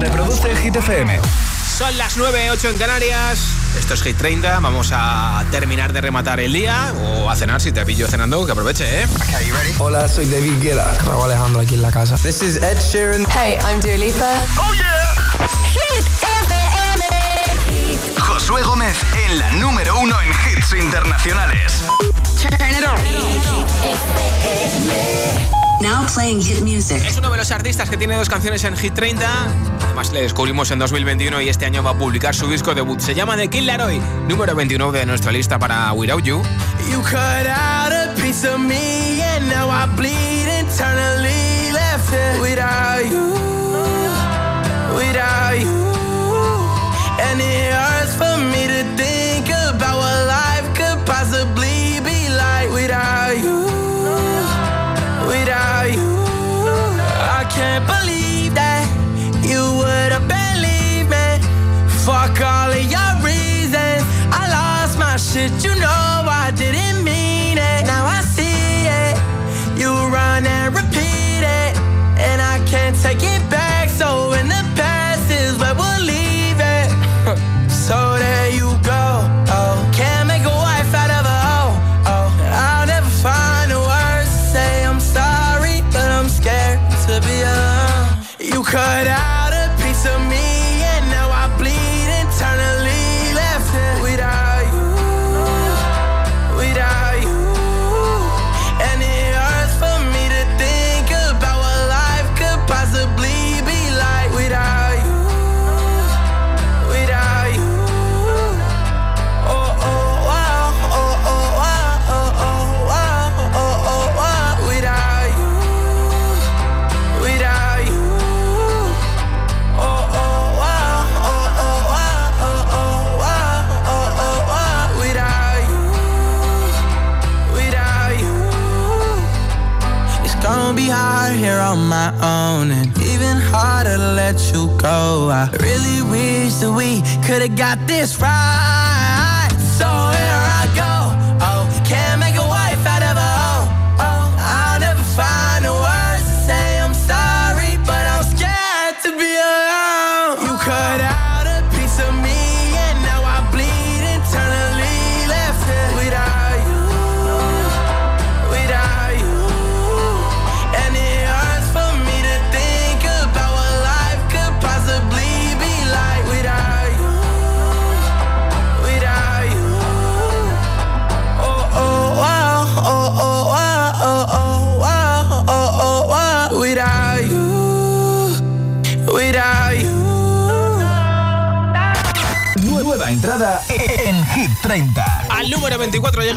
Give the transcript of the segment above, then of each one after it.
Reproduce Hit FM. Son las 9, 8 en Canarias. Esto es Hit 30. Vamos a terminar de rematar el día o a cenar si te pillo cenando, que aproveche, ¿eh? Hola, soy David Guetta. Raúl Alejandro aquí en la casa. This is Ed Sheeran. Hey, I'm Dua Lipa. ¡Oh, yeah! Hit FM. Josué Gómez en la número uno en hits internacionales. Turn it on. Now playing hit music. Es uno de los artistas que tiene dos canciones en Hit 30. Además le descubrimos en 2021 y este año va a publicar su disco debut. Se llama The Kid Laroi, número 29 de nuestra lista para Without You. You cut out a piece of me and now I bleed internally left it without you, without you. And it hurts we could've got this right.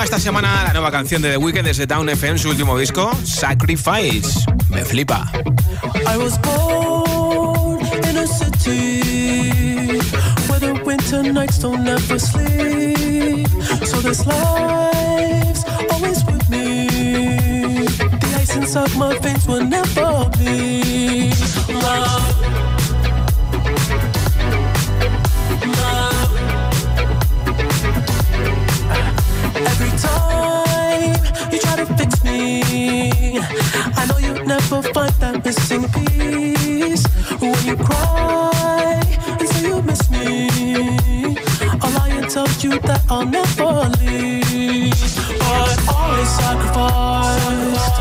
Llega esta semana la nueva canción de The Weeknd desde Town FM, su último disco, Sacrifice. Me flipa. I was born in a city where the winter nights don't ever sleep. So this life's always with me. The ice inside my veins will never. Love. Love. I know you never find that missing piece. When you cry and say you miss me, I'll lie and tell you that I'll never leave. But I sacrificed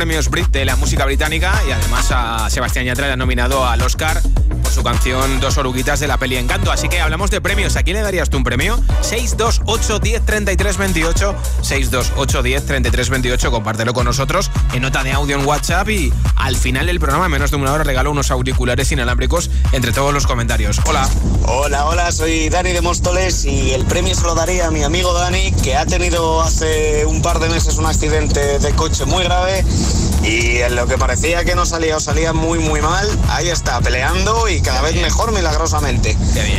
Premios Brit de la música británica y además a Sebastián Yatra le ha nominado al Oscar canción Dos oruguitas de la peli Encanto. Así que hablamos de premios. ¿A quién le darías tú un premio? 628 10 33 28 628 10 33 28 compártelo con nosotros en nota de audio en WhatsApp y al final del programa, en menos de una hora, regalo unos auriculares inalámbricos entre todos los comentarios. Hola. Hola, hola, soy Dani de Móstoles y el premio se lo daría a mi amigo Dani, que ha tenido hace un par de meses un accidente de coche muy grave y en lo que parecía que no salía o salía muy muy mal, ahí está, peleando y cada vez mejor milagrosamente.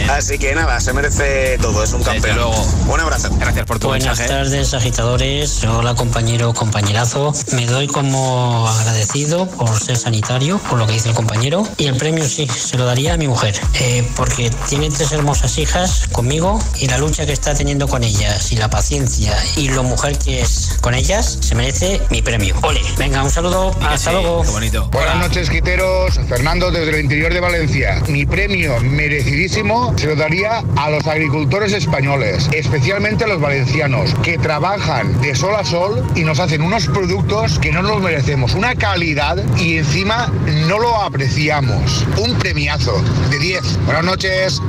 Así que nada, se merece todo, es un campeón. Luego. Un abrazo. Gracias por tu Buenas tardes, agitadores. Hola, compañero, compañerazo. Me doy como agradecido por ser sanitario, por lo que dice el compañero. Y el premio sí, se lo daría a mi mujer, eh, porque tiene tres hermosas hijas conmigo y la lucha que está teniendo con ellas y la paciencia y lo mujer que es con ellas, se merece mi premio. Ole, venga, un saludo hasta luego. Buenas noches, quiteros. Fernando desde el interior de Valencia. Mi premio merecidísimo se lo daría a los agricultores españoles, especialmente a los valencianos, que trabajan de sol a sol y nos hacen unos productos que no nos merecemos. Una calidad y encima no lo apreciamos. Un premiazo de 10. Buenas noches.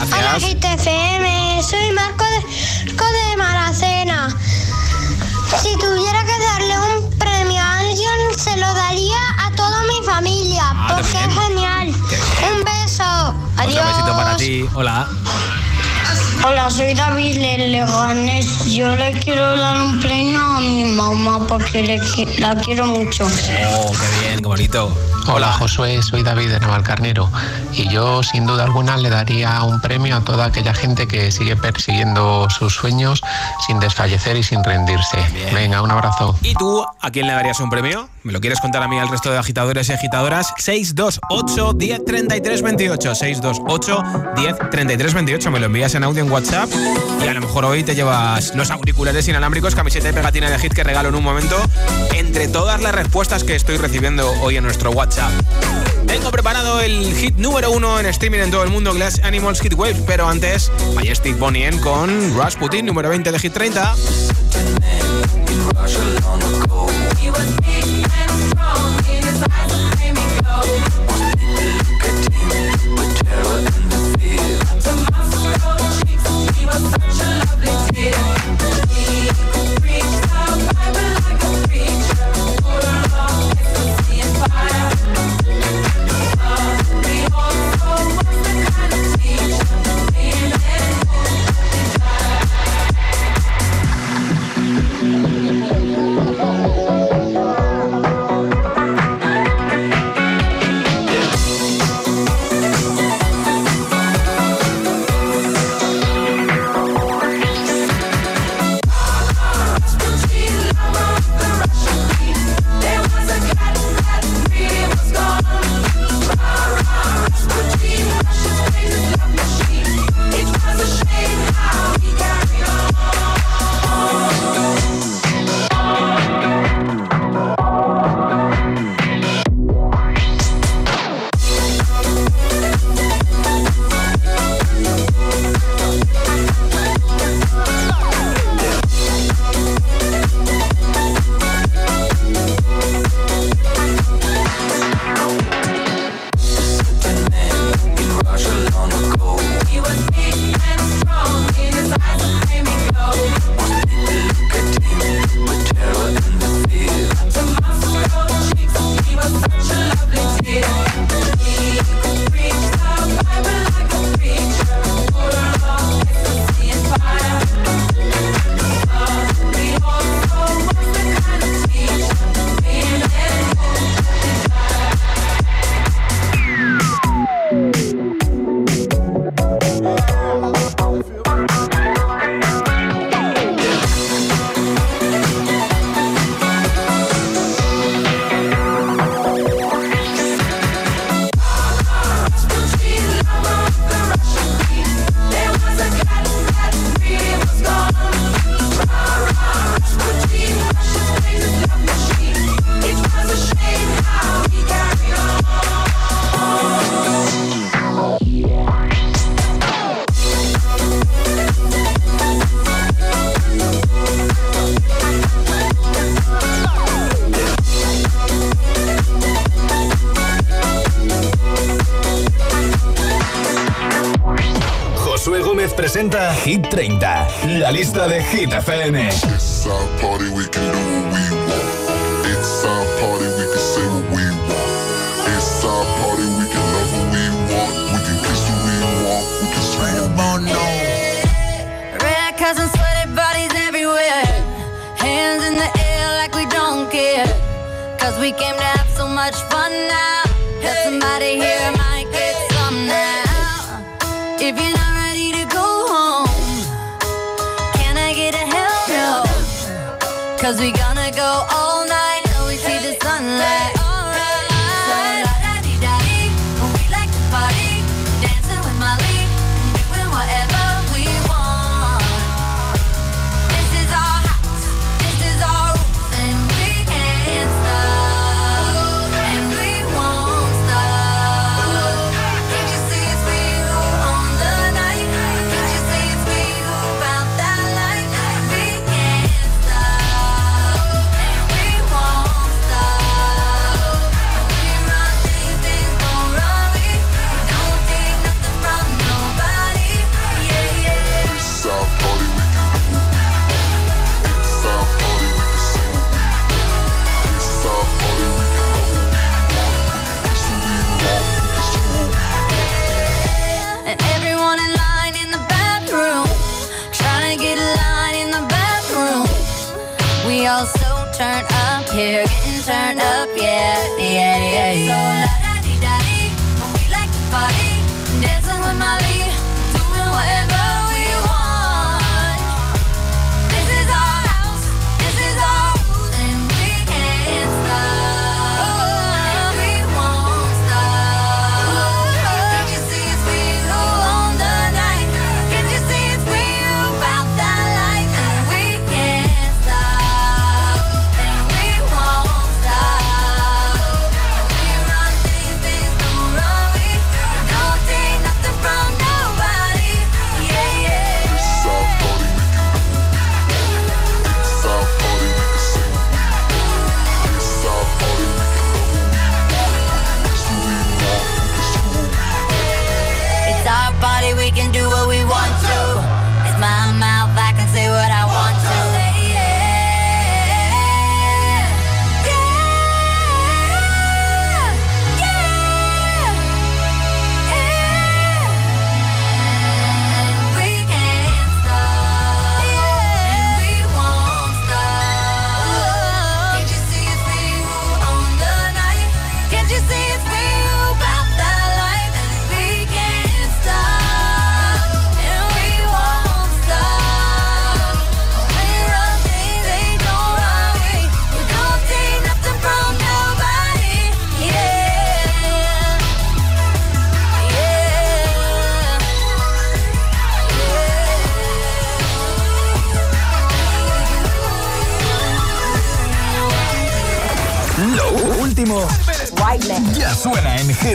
Hola, GTFM. Soy Marco de, Marco de Maracena. Si tuviera que darle un premio se lo daría a toda mi familia, ah, porque es genial. Un beso. Adiós. Un besito para ti. Hola. Hola, soy David Leganés. Yo le quiero dar un premio a mi mamá porque le, la quiero mucho. Oh, qué bien, qué bonito. Hola Josué, soy David de Navalcarnero y yo sin duda alguna le daría un premio a toda aquella gente que sigue persiguiendo sus sueños sin desfallecer y sin rendirse. Venga, un abrazo. ¿Y tú a quién le darías un premio? ¿Me lo quieres contar a mí al resto de agitadores y agitadoras? 628 10 33 28 628 10 33 28 me lo envías en audio en WhatsApp. Y a lo mejor hoy te llevas los auriculares inalámbricos, camiseta y pegatina de hit que regalo en un momento. Entre todas las respuestas que estoy recibiendo hoy en nuestro WhatsApp. Tengo preparado el hit número uno en streaming en todo el mundo, Glass Animals Hit Wave, pero antes Majestic Bonnie M con Rush Putin número 20 de Hit 30. was such a lovely kid. Hit FM.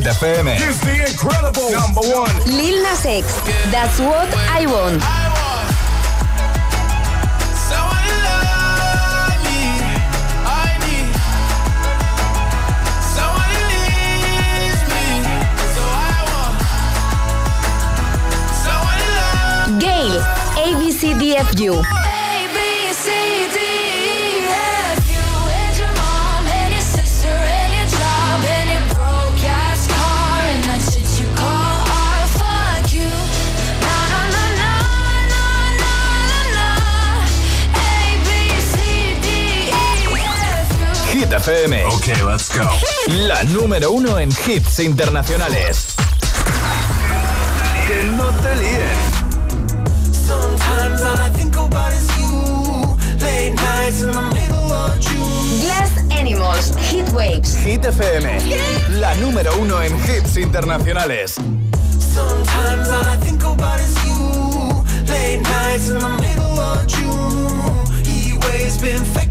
FM. He's the incredible number one. Lil Nas X. That's what I want. I want. ABCDFU. FM. Ok, let's go. La número uno en hits internacionales. Que no te líen. Sometimes all I think about is you. Late nights in the middle of June. Glass Animals, Hit Waves. Hit FM. La número uno en hits internacionales. Sometimes all I think about is you. Late nights in the middle of June. He waves been faking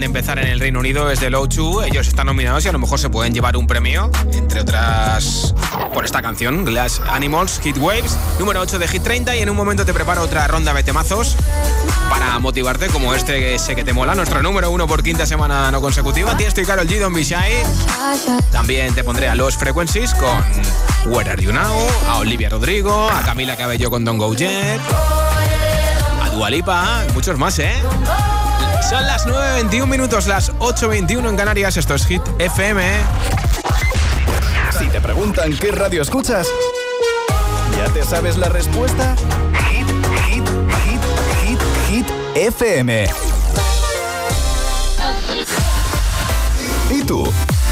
de empezar en el Reino Unido desde Low 2. Ellos están nominados y a lo mejor se pueden llevar un premio, entre otras por esta canción, Glass Animals, Hit Waves, número 8 de Hit 30. Y en un momento te preparo otra ronda de temazos para motivarte, como este que sé que te mola, nuestro número uno por quinta semana no consecutiva. Tienes estoy Carol G, Don Be También te pondré a Los Frequencies con Where Are You Now, a Olivia Rodrigo, a Camila Cabello con Don't Go Jet, a Dualipa, muchos más, ¿eh? Son las 9.21 minutos, las 8.21 en Canarias. Esto es Hit FM. preguntan qué radio escuchas, ¿ya te sabes la respuesta? Hit, hit, hit, hit, hit, FM. ¿Y tú?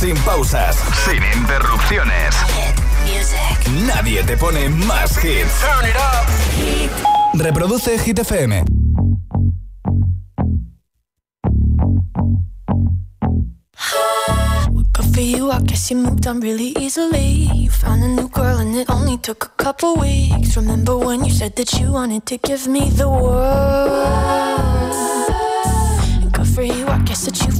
Sin pausas, sin interrupciones. Music. Nadie te pone más hits. Reproduce Hit FM. Good for you, I guess you moved on really easily. You found a new girl and it only took a couple weeks. Remember when you said that you wanted to give me the world? And Good for you, I guess that you've been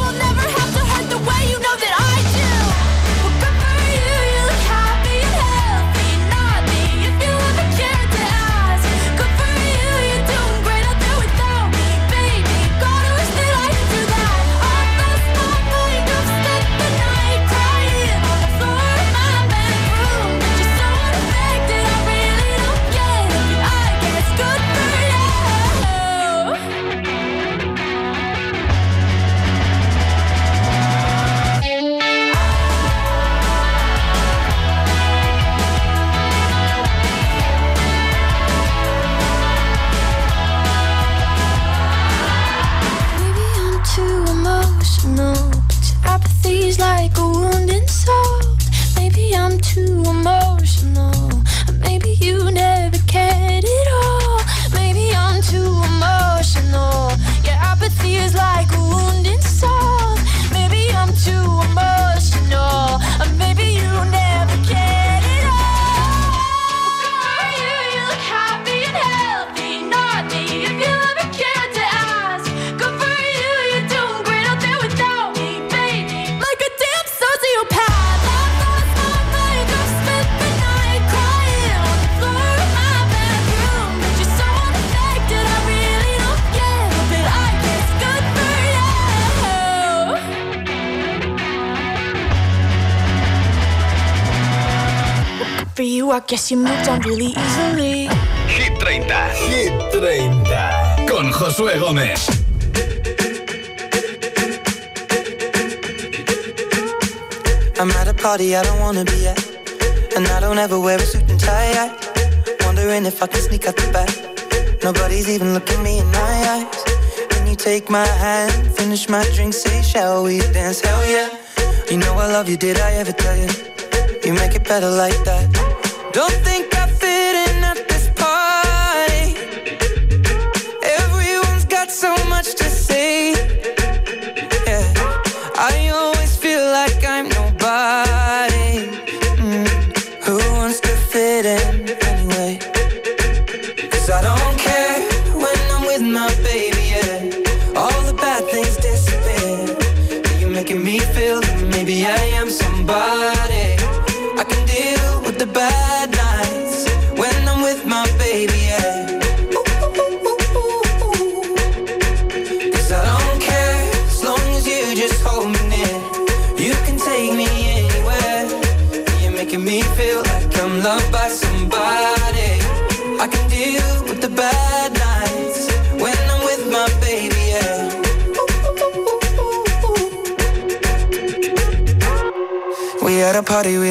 too emotional. I guess you moved on really easily. Hit 30. Hit 30. Con Josué Gómez. I'm at a party I don't wanna be at. And I don't ever wear a suit and tie. I wondering if I can sneak out the back. Nobody's even looking me in my eyes. Can you take my hand, finish my drink, say, shall we dance? Hell yeah. You know I love you, did I ever tell you? You make it better like that. Don't think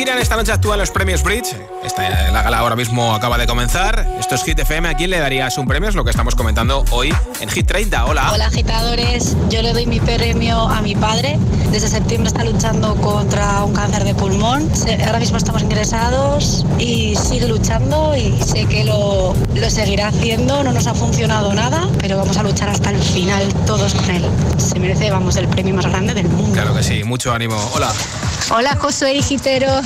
Sheeran esta noche actúa en los premios Bridge. Esta, la gala ahora mismo acaba de comenzar. Esto es Hit FM. ¿A quién le darías un premio? Es lo que estamos comentando hoy en Hit 30. Hola. Hola agitadores, yo le doy mi premio a mi padre. Desde septiembre está luchando contra un cáncer de pulmón. Ahora mismo estamos ingresados y sigue luchando y sé que lo, lo seguirá haciendo. No nos ha funcionado nada, pero vamos a luchar hasta el final todos con él. Se merece, vamos, el premio más grande del mundo. Claro que sí, mucho ánimo. Hola. Hola Josué y Gitero,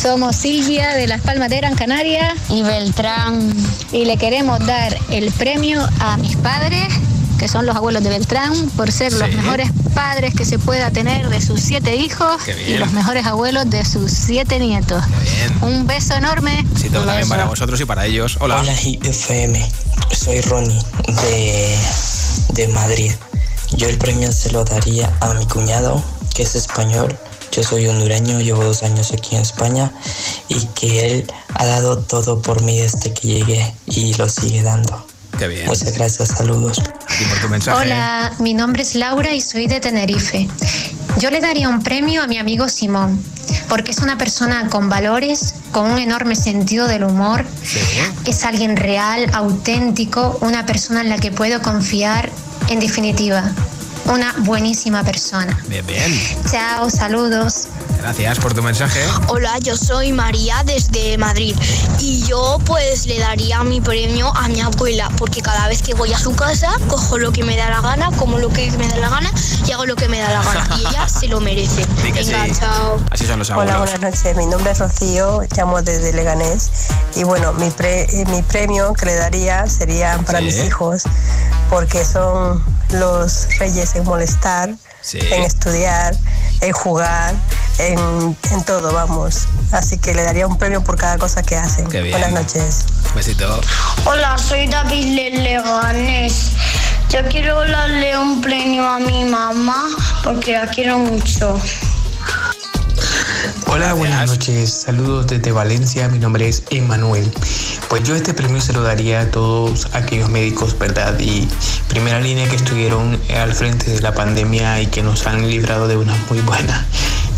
somos Silvia de Las Palmas de Gran Canaria y Beltrán y le queremos dar el premio a mis padres que son los abuelos de Beltrán por ser los mejores padres que se pueda tener de sus siete hijos Qué bien. y los mejores abuelos de sus siete nietos. Un beso enorme. Sí, todo también para vosotros y para ellos. Hola. Hola Hit FM, soy Ronnie de, de Madrid Yo el premio se lo daría a mi cuñado, que es español. Yo soy hondureño, llevo dos años aquí en España y que él ha dado todo por mí desde que llegué y lo sigue dando. Qué bien. Muchas gracias, saludos. Por tu mensaje. Hola, mi nombre es Laura y soy de Tenerife. Yo le daría un premio a mi amigo Simón, porque es una persona con valores, con un enorme sentido del humor, es alguien real, auténtico, una persona en la que puedo confiar, en definitiva, una buenísima persona. Bien, bien. Chao, saludos. Gracias por tu mensaje. Hola, yo soy María desde Madrid y yo pues le daría mi premio a mi abuela porque cada vez que voy a su casa cojo lo que me da la gana, como lo que me da la gana y hago lo que me da la gana y ella se lo merece. Venga, sí. chao. Así son los abuelos. Hola, buenas noches. Mi nombre es Rocío, llamo desde Leganés. Y bueno, mi, pre- mi premio que le daría sería para Sí. mis hijos, porque son los reyes en molestar, Sí. en estudiar, en jugar, en, en todo, vamos. Así que le daría un premio por cada cosa que hacen. Qué bien. Buenas noches. Besito. Hola, soy David Leganés. Yo quiero darle un premio a mi mamá porque la quiero mucho. Hola, buenas noches. Saludos desde Valencia. Mi nombre es Emanuel. Pues yo este premio se lo daría a todos aquellos médicos, ¿verdad? Y primera línea que estuvieron al frente de la pandemia y que nos han librado de una muy buena.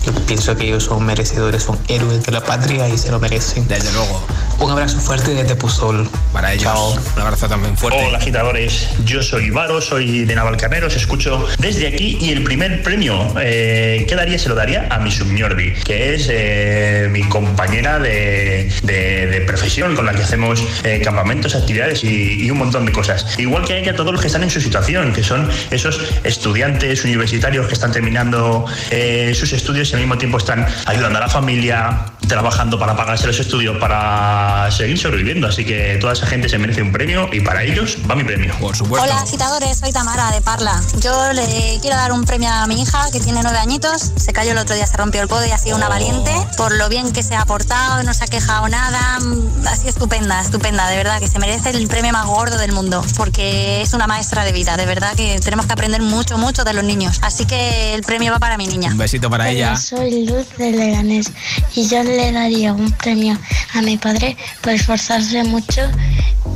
Yo pienso que ellos son merecedores, son héroes de la patria y se lo merecen. Desde luego. Un abrazo fuerte desde Pusol. Para ellos. Un abrazo también fuerte. Hola agitadores, yo soy Varo, soy de Navalcarnero, os escucho desde aquí y el primer premio eh, que daría se lo daría a mi subñordi, que es eh, mi compañera de, de- de profesión con la que hacemos eh, campamentos, actividades y, y un montón de cosas. Igual que hay que a todos los que están en su situación, que son esos estudiantes universitarios que están terminando eh, sus estudios y al mismo tiempo están ayudando a la familia, trabajando para pagarse los estudios, para seguir sobreviviendo. Así que toda esa gente se merece un premio y para ellos va mi premio. Por Hola agitadores, soy Tamara de Parla. Yo le quiero dar un premio a mi hija que tiene nueve añitos. Se cayó el otro día, se rompió el codo y ha sido una valiente por lo bien que se ha portado, no se ha quejado nada. Ha sido estupenda, estupenda, de verdad, que se merece el premio más gordo del mundo porque es una maestra de vida. De verdad que tenemos que aprender mucho, mucho de los niños. Así que el premio va para mi niña. Un besito para ella. Soy Luz de Leganés y yo le daría un premio a mi padre por esforzarse mucho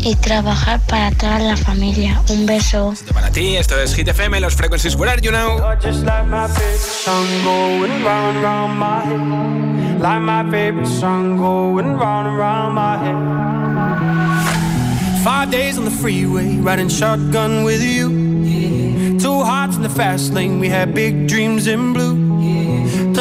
y trabajar para toda la familia. Un beso. Para ti, esto es Hit FM, los Frequencies Where Are You Now. Just like my favorite song going round and round my head. Like my favorite song going round and round my head. Five days on the freeway, riding shotgun with you. Two hearts in the fast lane, we had big dreams in blue.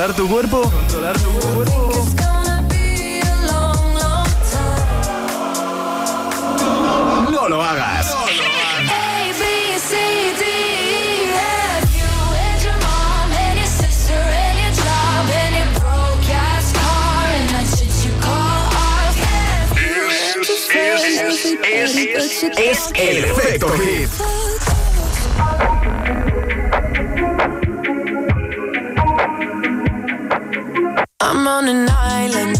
controlar tu cuerpo. Controlar tu cuerpo. No lo hagas. Es, es, es, es el efecto hit. I'm on an island.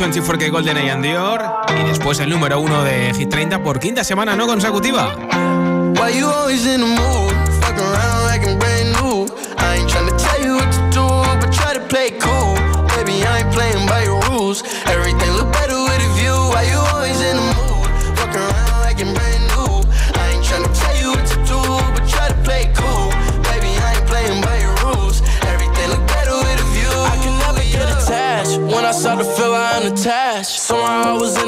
24K Golden Age and Dior. Y después el número uno de G30 por quinta semana no consecutiva.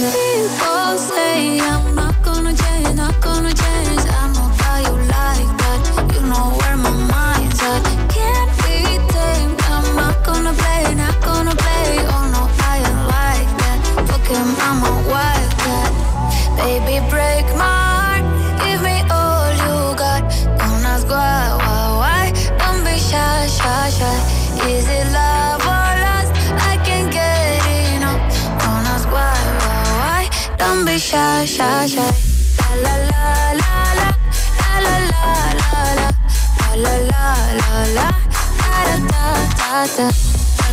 People say I'm not gonna change, not gonna change. I'm not. shy, shy, shy. La la la la la la la la la la la la la da da da da da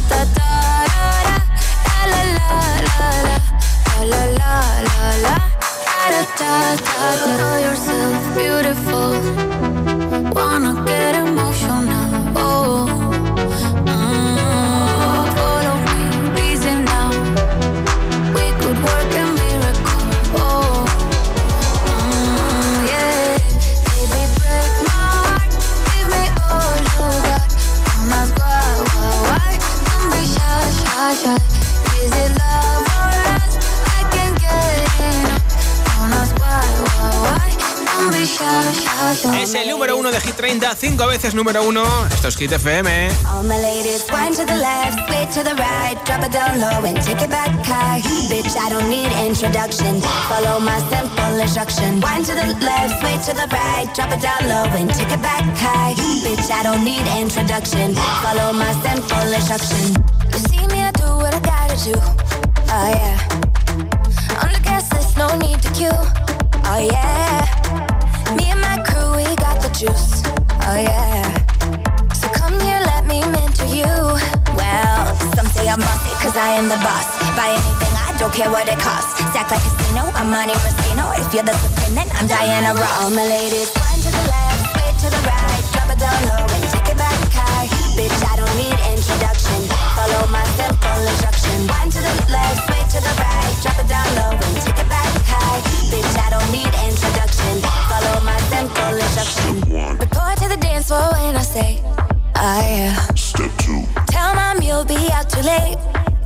da da da la la la la la la la la la da da da da. Call yourself beautiful. El número uno de Hit 30, cinco veces número uno. Esto es Hit FM. All my ladies, wind to the left, sway to the right, drop it down low and take it back high. Bitch, I don't need introduction. Follow my simple instruction. Wind to the left, sway to the right, drop it down low and take it back high. Bitch, I don't need introduction. Follow my simple instruction. You see me, I do what I gotta do. Oh yeah. On the gas list, no need to queue. Oh yeah. Juice. Oh yeah. So come here, let me mentor you. Well, some say I'm bossy, cause I am the boss. Buy anything, I don't care what it costs. Stack like casino, I'm money Rustino. If you're the supreme, then I'm Diana Ross. All my ladies, one to the left, sway to the right, drop it down low and take it back high. Bitch, I don't need introduction. Follow my simple instruction. One to the left, sway to the right, drop it down low and take it back high. Bitch, I don't need introduction. The when I say, oh yeah. Step two. Tell mom you'll be out too late.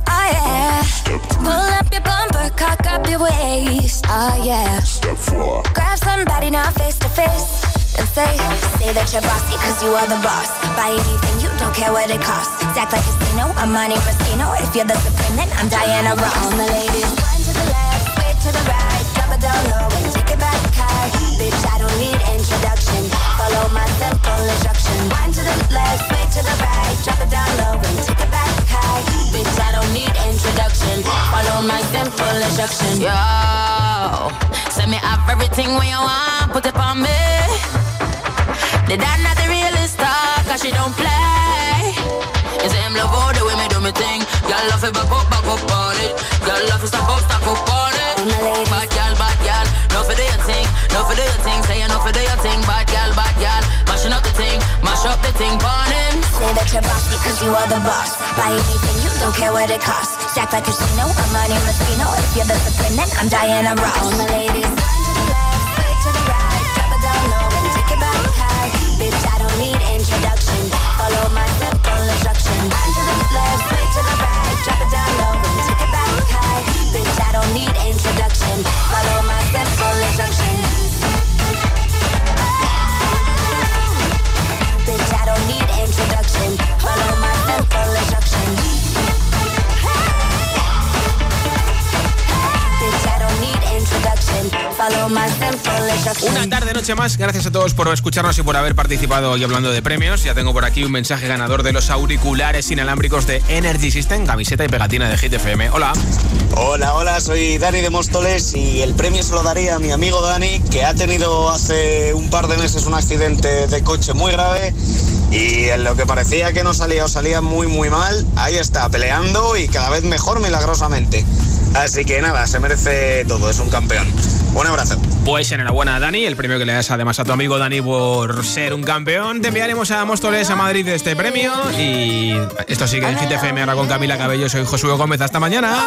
Oh yeah. Step three Pull up your bumper, cock up your waist. Oh yeah. Step four. Grab somebody now face to face. And say, say that you're bossy cause you are the boss. Buy anything, you don't care what it costs. Act like casino, I'm money Rustino. If you're the supreme, then I'm Diana Ross. All my ladies, one to the left, sway to the right, drop it down low and take it back high. Bitch, I don't need introduction. Follow my simple instruction. One to the left, sway to the right, drop it down low and take it back high. Bitch, I don't need introduction. Follow my simple instruction. Yo, send me have everything when you want, put it on me. The dad not the realest star, cause she don't play. It's him love all the way me do me thing. Girl love it back up, back up on it. Girl love it stack up, stack up on it. Bad girl, bad girl, no for do your thing, no for do your thing. Say you no for do your thing, bad girl, bad girl. Mashing up the thing, mash up the thing, burn him. Say that you're bossy cause you are the boss. Buy anything, you don't care what it costs. Stack like a casino, I'm money Rustino. If you're the supreme, then I'm Diana Ross. All my ladies, Una tarde, noche más. Gracias a todos por escucharnos y por haber participado hoy hablando de premios. Ya tengo por aquí un mensaje ganador de los auriculares inalámbricos de Energy System, camiseta y pegatina de Hit FM. Hola. Hola, hola, soy Dani de Móstoles y el premio se lo daría a mi amigo Dani, que ha tenido hace un par de meses un accidente de coche muy grave y en lo que parecía que no salía o salía muy muy mal, ahí está, peleando y cada vez mejor milagrosamente. Así que nada, se merece todo, es un campeón. Un abrazo. Pues enhorabuena, Dani. El premio que le das además a tu amigo Dani por ser un campeón. Te enviaremos a Móstoles, a Madrid, este premio. Y esto sigue en Hit FM ahora con Camila Cabello. Soy Josué Gómez. Hasta mañana.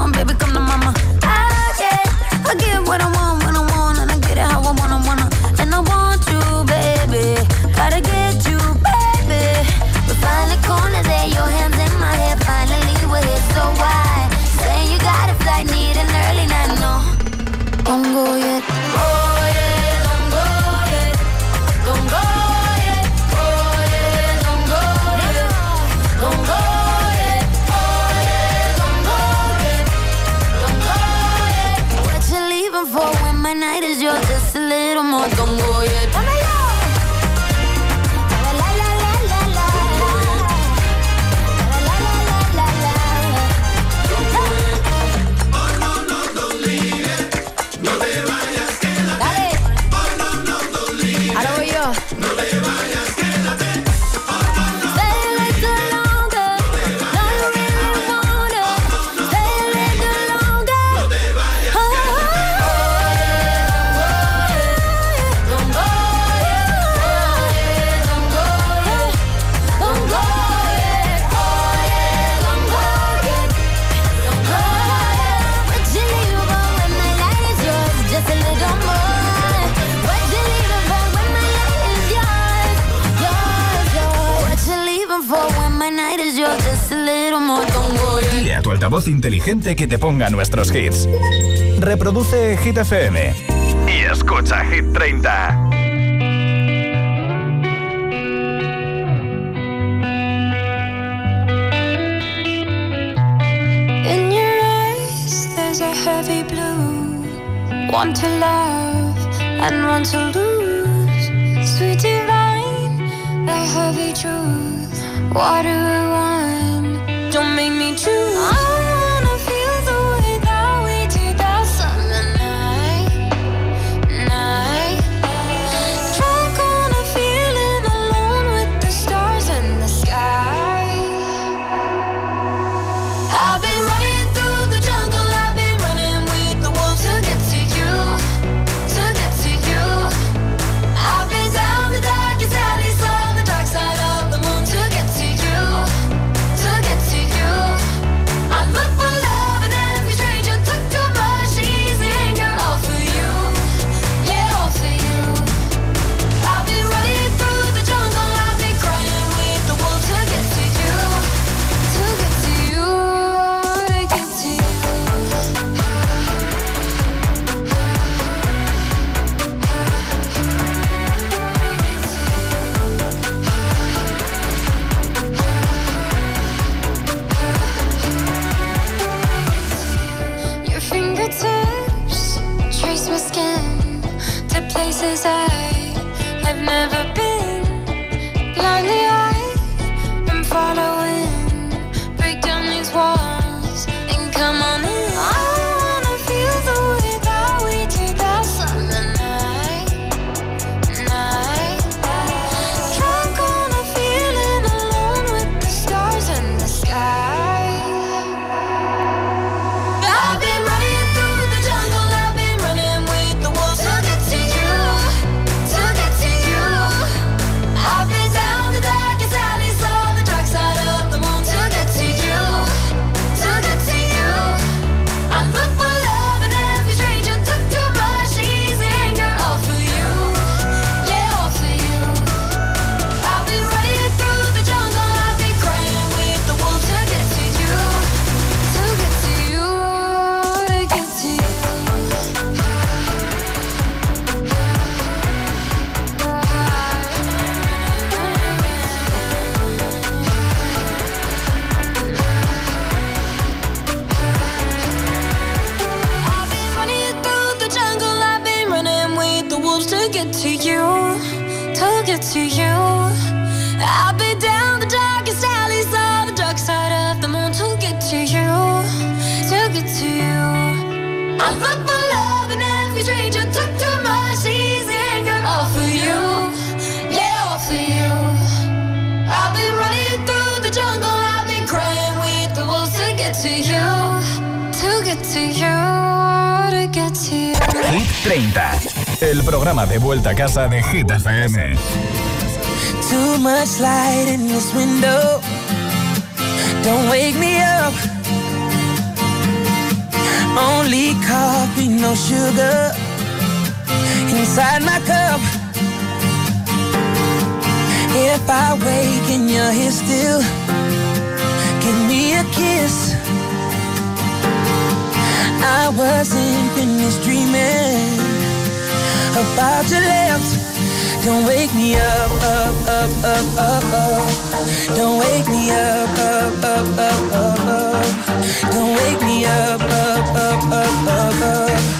know, but you don't, baby, come to mama. I get, I get what I want when I want, for when my night is yours? Just a little more. Don't go yet. Altavoz inteligente que te ponga nuestros hits. Reproduce Hit FM y escucha Hit 30. In your eyes, there's a heavy blue. One to love and one to lose. Sweet divine, the heavy truth. Water and wine, to get to you, to get to you. I've been down the darkest alleys on the dark side of the moon to get to you, to get to you. I look for love in every stranger. Took too much easy anger all for you, yeah, all for you. I've been running through the jungle. I've been crying with the wolves to get to you, to get to you, to get to you. Hit 30, el programa de vuelta a casa de Hit FM. Too much light in this window. Don't wake me up. Only coffee, no sugar. Inside my cup. If I wake and you're here still, give me a kiss. I wasn't finished dreaming about your lips. Don't wake me up, up, up, up, up, up. Don't wake me up, up, up, up, up, up. Don't wake me up, up, up, up, up, up.